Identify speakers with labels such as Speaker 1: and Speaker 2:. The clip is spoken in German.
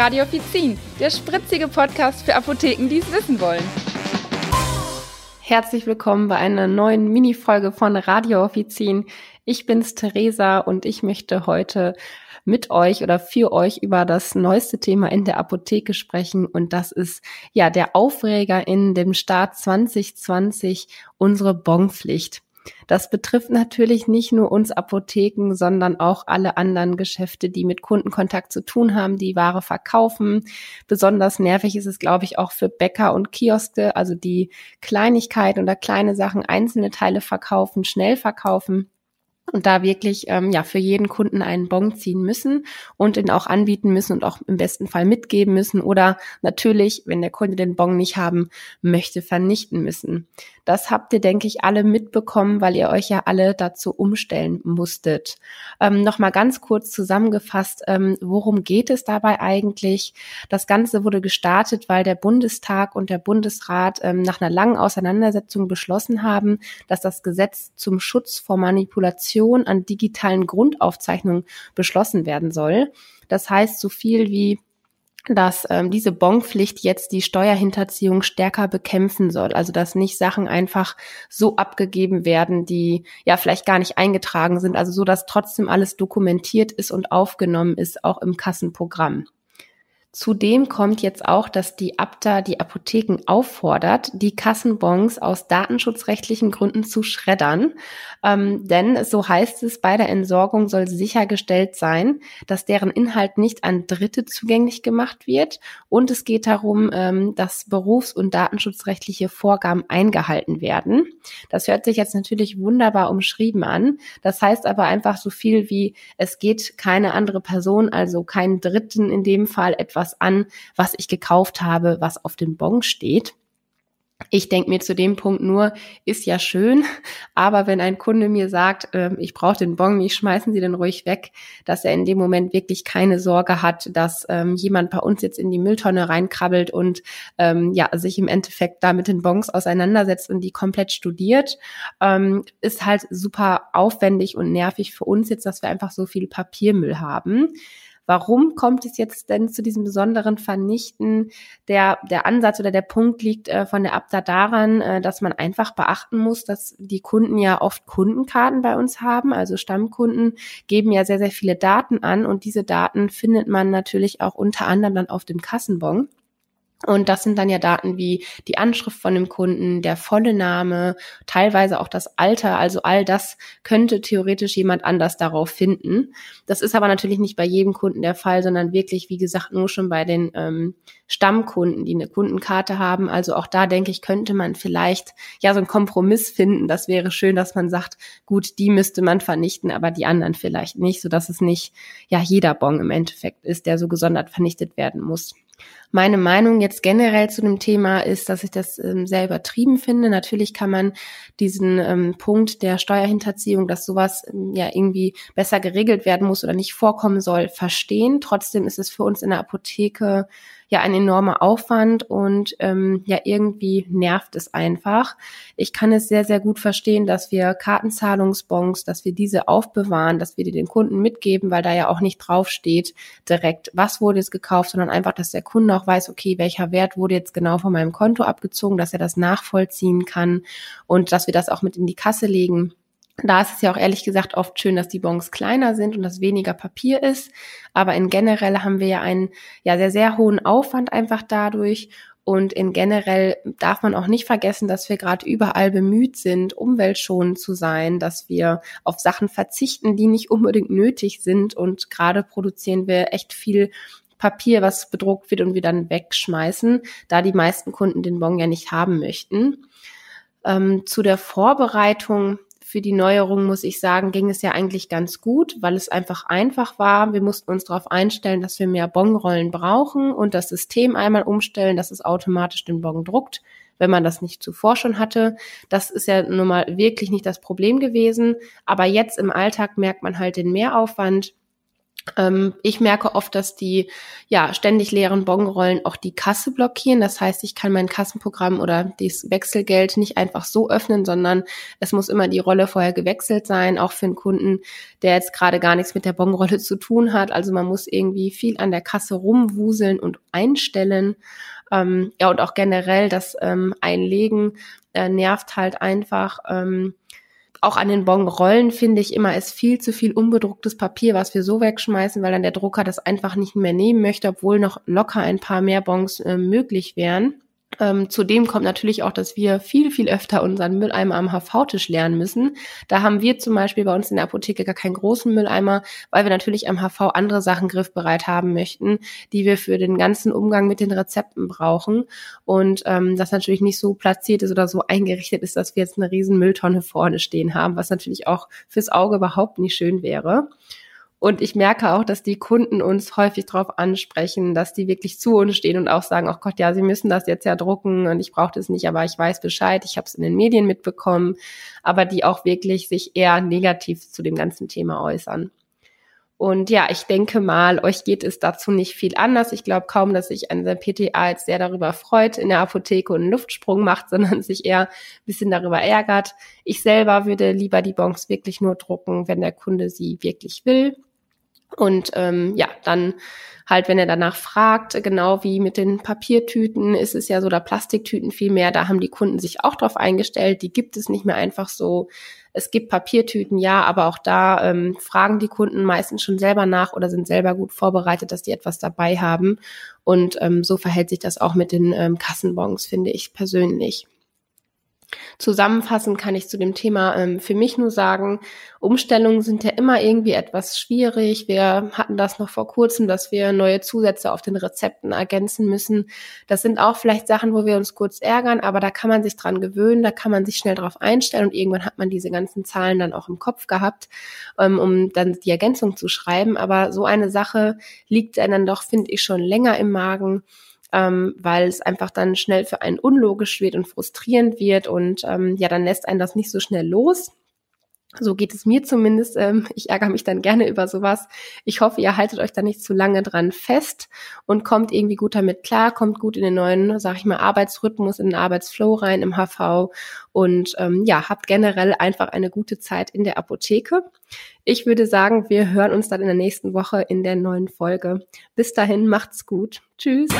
Speaker 1: Radio Offizin, der spritzige Podcast für Apotheken, die es wissen wollen. Herzlich willkommen bei einer neuen Mini-Folge von Radio Offizin. Ich bin's Theresa und ich möchte heute mit euch oder für euch über das neueste Thema in der Apotheke sprechen und das ist ja der Aufreger in dem Start 2020, unsere Bonpflicht. Das betrifft natürlich nicht nur uns Apotheken, sondern auch alle anderen Geschäfte, die mit Kundenkontakt zu tun haben, die Ware verkaufen. Besonders nervig ist es, glaube ich, auch für Bäcker und Kioske, also die Kleinigkeiten oder kleine Sachen, einzelne Teile verkaufen, schnell verkaufen und da wirklich ähm, ja für jeden Kunden einen Bon ziehen müssen und ihn auch anbieten müssen und auch im besten Fall mitgeben müssen oder natürlich, wenn der Kunde den Bon nicht haben möchte, vernichten müssen. Das habt ihr, denke ich, alle mitbekommen, weil ihr euch ja alle dazu umstellen musstet. Ähm, Nochmal ganz kurz zusammengefasst, ähm, worum geht es dabei eigentlich? Das Ganze wurde gestartet, weil der Bundestag und der Bundesrat ähm, nach einer langen Auseinandersetzung beschlossen haben, dass das Gesetz zum Schutz vor Manipulation an digitalen Grundaufzeichnungen beschlossen werden soll. Das heißt so viel wie dass ähm, diese Bonpflicht jetzt die Steuerhinterziehung stärker bekämpfen soll. Also dass nicht Sachen einfach so abgegeben werden, die ja vielleicht gar nicht eingetragen sind. Also so, dass trotzdem alles dokumentiert ist und aufgenommen ist, auch im Kassenprogramm. Zudem kommt jetzt auch, dass die Abda die Apotheken auffordert, die Kassenbons aus datenschutzrechtlichen Gründen zu schreddern. Ähm, denn so heißt es, bei der Entsorgung soll sichergestellt sein, dass deren Inhalt nicht an Dritte zugänglich gemacht wird. Und es geht darum, ähm, dass berufs- und datenschutzrechtliche Vorgaben eingehalten werden. Das hört sich jetzt natürlich wunderbar umschrieben an. Das heißt aber einfach so viel wie, es geht keine andere Person, also keinen Dritten in dem Fall etwas etwas an, was ich gekauft habe, was auf dem Bon steht. Ich denke mir zu dem Punkt nur, ist ja schön, aber wenn ein Kunde mir sagt, äh, ich brauche den Bon nicht, schmeißen Sie den ruhig weg, dass er in dem Moment wirklich keine Sorge hat, dass ähm, jemand bei uns jetzt in die Mülltonne reinkrabbelt und ähm, ja sich im Endeffekt da mit den Bons auseinandersetzt und die komplett studiert, ähm, ist halt super aufwendig und nervig für uns jetzt, dass wir einfach so viel Papiermüll haben. Warum kommt es jetzt denn zu diesem besonderen Vernichten? Der, der Ansatz oder der Punkt liegt äh, von der Abda daran, äh, dass man einfach beachten muss, dass die Kunden ja oft Kundenkarten bei uns haben. Also Stammkunden geben ja sehr, sehr viele Daten an und diese Daten findet man natürlich auch unter anderem dann auf dem Kassenbon. Und das sind dann ja Daten wie die Anschrift von dem Kunden, der volle Name, teilweise auch das Alter. Also all das könnte theoretisch jemand anders darauf finden. Das ist aber natürlich nicht bei jedem Kunden der Fall, sondern wirklich, wie gesagt, nur schon bei den ähm, Stammkunden, die eine Kundenkarte haben. Also auch da denke ich, könnte man vielleicht ja so einen Kompromiss finden. Das wäre schön, dass man sagt, gut, die müsste man vernichten, aber die anderen vielleicht nicht, so dass es nicht ja jeder Bon im Endeffekt ist, der so gesondert vernichtet werden muss. Meine Meinung jetzt generell zu dem Thema ist, dass ich das ähm, sehr übertrieben finde. Natürlich kann man diesen ähm, Punkt der Steuerhinterziehung, dass sowas ähm, ja irgendwie besser geregelt werden muss oder nicht vorkommen soll, verstehen. Trotzdem ist es für uns in der Apotheke ja ein enormer Aufwand und ähm, ja irgendwie nervt es einfach. Ich kann es sehr, sehr gut verstehen, dass wir Kartenzahlungsbons, dass wir diese aufbewahren, dass wir die den Kunden mitgeben, weil da ja auch nicht draufsteht direkt, was wurde jetzt gekauft, sondern einfach, dass der Kunde auch weiß, okay, welcher Wert wurde jetzt genau von meinem Konto abgezogen, dass er das nachvollziehen kann und dass wir das auch mit in die Kasse legen. Da ist es ja auch ehrlich gesagt oft schön, dass die Bons kleiner sind und dass weniger Papier ist. Aber in generell haben wir ja einen ja sehr, sehr hohen Aufwand einfach dadurch. Und in generell darf man auch nicht vergessen, dass wir gerade überall bemüht sind, umweltschonend zu sein, dass wir auf Sachen verzichten, die nicht unbedingt nötig sind. Und gerade produzieren wir echt viel Papier, was bedruckt wird und wir dann wegschmeißen, da die meisten Kunden den Bon ja nicht haben möchten. Ähm, zu der Vorbereitung für die Neuerung, muss ich sagen, ging es ja eigentlich ganz gut, weil es einfach einfach war. Wir mussten uns darauf einstellen, dass wir mehr Bonrollen brauchen und das System einmal umstellen, dass es automatisch den Bon druckt, wenn man das nicht zuvor schon hatte. Das ist ja nun mal wirklich nicht das Problem gewesen. Aber jetzt im Alltag merkt man halt den Mehraufwand ich merke oft, dass die ja ständig leeren Bonrollen auch die Kasse blockieren. Das heißt, ich kann mein Kassenprogramm oder das Wechselgeld nicht einfach so öffnen, sondern es muss immer die Rolle vorher gewechselt sein, auch für einen Kunden, der jetzt gerade gar nichts mit der Bonrolle zu tun hat. Also man muss irgendwie viel an der Kasse rumwuseln und einstellen. Ähm, ja, und auch generell das ähm, Einlegen äh, nervt halt einfach. Ähm, auch an den Bonrollen finde ich immer, ist viel zu viel unbedrucktes Papier, was wir so wegschmeißen, weil dann der Drucker das einfach nicht mehr nehmen möchte, obwohl noch locker ein paar mehr Bons äh, möglich wären. Ähm, zudem kommt natürlich auch, dass wir viel, viel öfter unseren Mülleimer am HV-Tisch lernen müssen. Da haben wir zum Beispiel bei uns in der Apotheke gar keinen großen Mülleimer, weil wir natürlich am HV andere Sachen griffbereit haben möchten, die wir für den ganzen Umgang mit den Rezepten brauchen. Und ähm, das natürlich nicht so platziert ist oder so eingerichtet ist, dass wir jetzt eine riesen Mülltonne vorne stehen haben, was natürlich auch fürs Auge überhaupt nicht schön wäre. Und ich merke auch, dass die Kunden uns häufig darauf ansprechen, dass die wirklich zu uns stehen und auch sagen, ach Gott, ja, sie müssen das jetzt ja drucken und ich brauche das nicht, aber ich weiß Bescheid, ich habe es in den Medien mitbekommen, aber die auch wirklich sich eher negativ zu dem ganzen Thema äußern. Und ja, ich denke mal, euch geht es dazu nicht viel anders. Ich glaube kaum, dass sich ein PTA jetzt sehr darüber freut, in der Apotheke einen Luftsprung macht, sondern sich eher ein bisschen darüber ärgert. Ich selber würde lieber die Bons wirklich nur drucken, wenn der Kunde sie wirklich will. Und ähm, ja, dann halt, wenn er danach fragt, genau wie mit den Papiertüten, ist es ja so, oder Plastiktüten viel mehr, da haben die Kunden sich auch drauf eingestellt, die gibt es nicht mehr einfach so. Es gibt Papiertüten, ja, aber auch da ähm, fragen die Kunden meistens schon selber nach oder sind selber gut vorbereitet, dass die etwas dabei haben. Und ähm, so verhält sich das auch mit den ähm, Kassenbons, finde ich persönlich. Zusammenfassend kann ich zu dem Thema ähm, für mich nur sagen, Umstellungen sind ja immer irgendwie etwas schwierig. Wir hatten das noch vor kurzem, dass wir neue Zusätze auf den Rezepten ergänzen müssen. Das sind auch vielleicht Sachen, wo wir uns kurz ärgern, aber da kann man sich dran gewöhnen, da kann man sich schnell drauf einstellen und irgendwann hat man diese ganzen Zahlen dann auch im Kopf gehabt, ähm, um dann die Ergänzung zu schreiben. Aber so eine Sache liegt dann doch, finde ich, schon länger im Magen ähm, weil es einfach dann schnell für einen unlogisch wird und frustrierend wird und ähm, ja, dann lässt einen das nicht so schnell los. So geht es mir zumindest. Ähm, ich ärgere mich dann gerne über sowas. Ich hoffe, ihr haltet euch da nicht zu lange dran fest und kommt irgendwie gut damit klar, kommt gut in den neuen, sag ich mal, Arbeitsrhythmus, in den Arbeitsflow rein im HV und ähm, ja, habt generell einfach eine gute Zeit in der Apotheke. Ich würde sagen, wir hören uns dann in der nächsten Woche in der neuen Folge. Bis dahin, macht's gut. Tschüss.